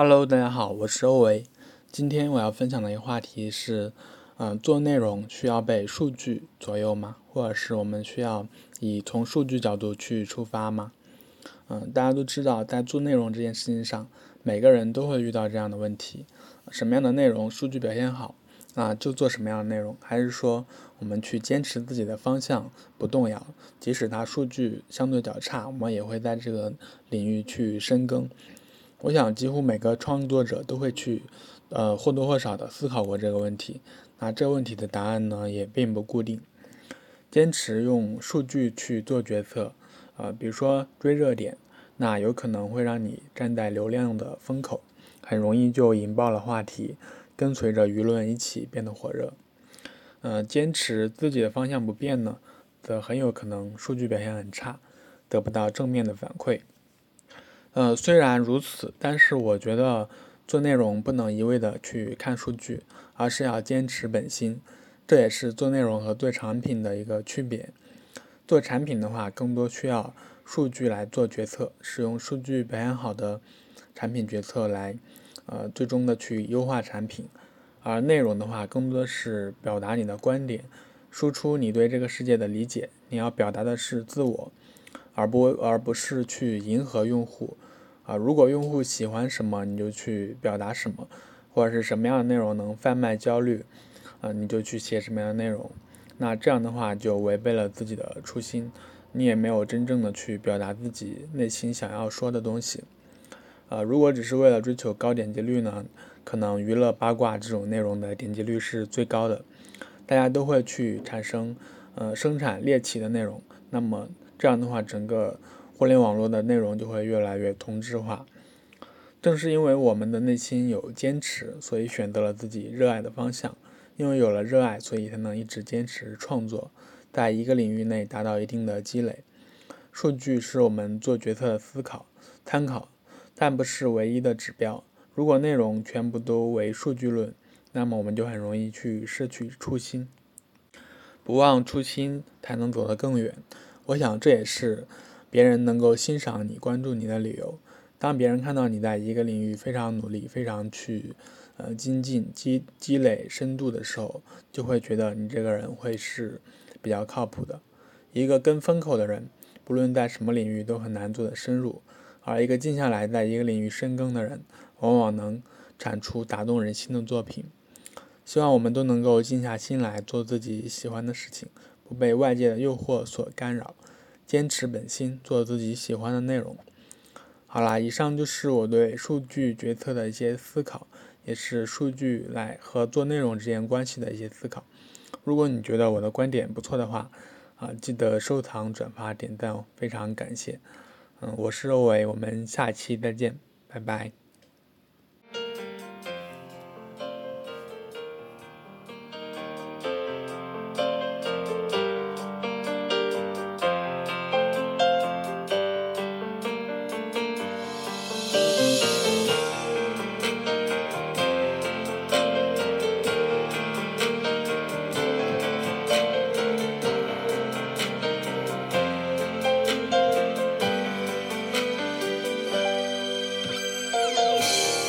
Hello，大家好，我是欧维。今天我要分享的一个话题是，嗯，做内容需要被数据左右吗？或者是我们需要以从数据角度去出发吗？嗯，大家都知道，在做内容这件事情上，每个人都会遇到这样的问题：什么样的内容数据表现好，那就做什么样的内容；还是说我们去坚持自己的方向不动摇，即使它数据相对较差，我们也会在这个领域去深耕。我想，几乎每个创作者都会去，呃，或多或少的思考过这个问题。那这问题的答案呢，也并不固定。坚持用数据去做决策，呃，比如说追热点，那有可能会让你站在流量的风口，很容易就引爆了话题，跟随着舆论一起变得火热。呃，坚持自己的方向不变呢，则很有可能数据表现很差，得不到正面的反馈。呃，虽然如此，但是我觉得做内容不能一味的去看数据，而是要坚持本心。这也是做内容和做产品的一个区别。做产品的话，更多需要数据来做决策，使用数据表现好的产品决策来，呃，最终的去优化产品。而内容的话，更多的是表达你的观点，输出你对这个世界的理解。你要表达的是自我，而不而不是去迎合用户。啊，如果用户喜欢什么，你就去表达什么，或者是什么样的内容能贩卖焦虑，啊，你就去写什么样的内容。那这样的话就违背了自己的初心，你也没有真正的去表达自己内心想要说的东西。呃，如果只是为了追求高点击率呢，可能娱乐八卦这种内容的点击率是最高的，大家都会去产生呃生产猎奇的内容。那么这样的话，整个。互联网络的内容就会越来越同质化。正是因为我们的内心有坚持，所以选择了自己热爱的方向。因为有了热爱，所以才能一直坚持创作，在一个领域内达到一定的积累。数据是我们做决策的思考参考，但不是唯一的指标。如果内容全部都为数据论，那么我们就很容易去失去初心。不忘初心，才能走得更远。我想这也是。别人能够欣赏你、关注你的理由，当别人看到你在一个领域非常努力、非常去呃精进、积积累深度的时候，就会觉得你这个人会是比较靠谱的。一个跟风口的人，不论在什么领域都很难做得深入，而一个静下来在一个领域深耕的人，往往能产出打动人心的作品。希望我们都能够静下心来做自己喜欢的事情，不被外界的诱惑所干扰。坚持本心，做自己喜欢的内容。好啦，以上就是我对数据决策的一些思考，也是数据来和做内容之间关系的一些思考。如果你觉得我的观点不错的话，啊，记得收藏、转发、点赞哦，非常感谢。嗯，我是肉伟，我们下期再见，拜拜。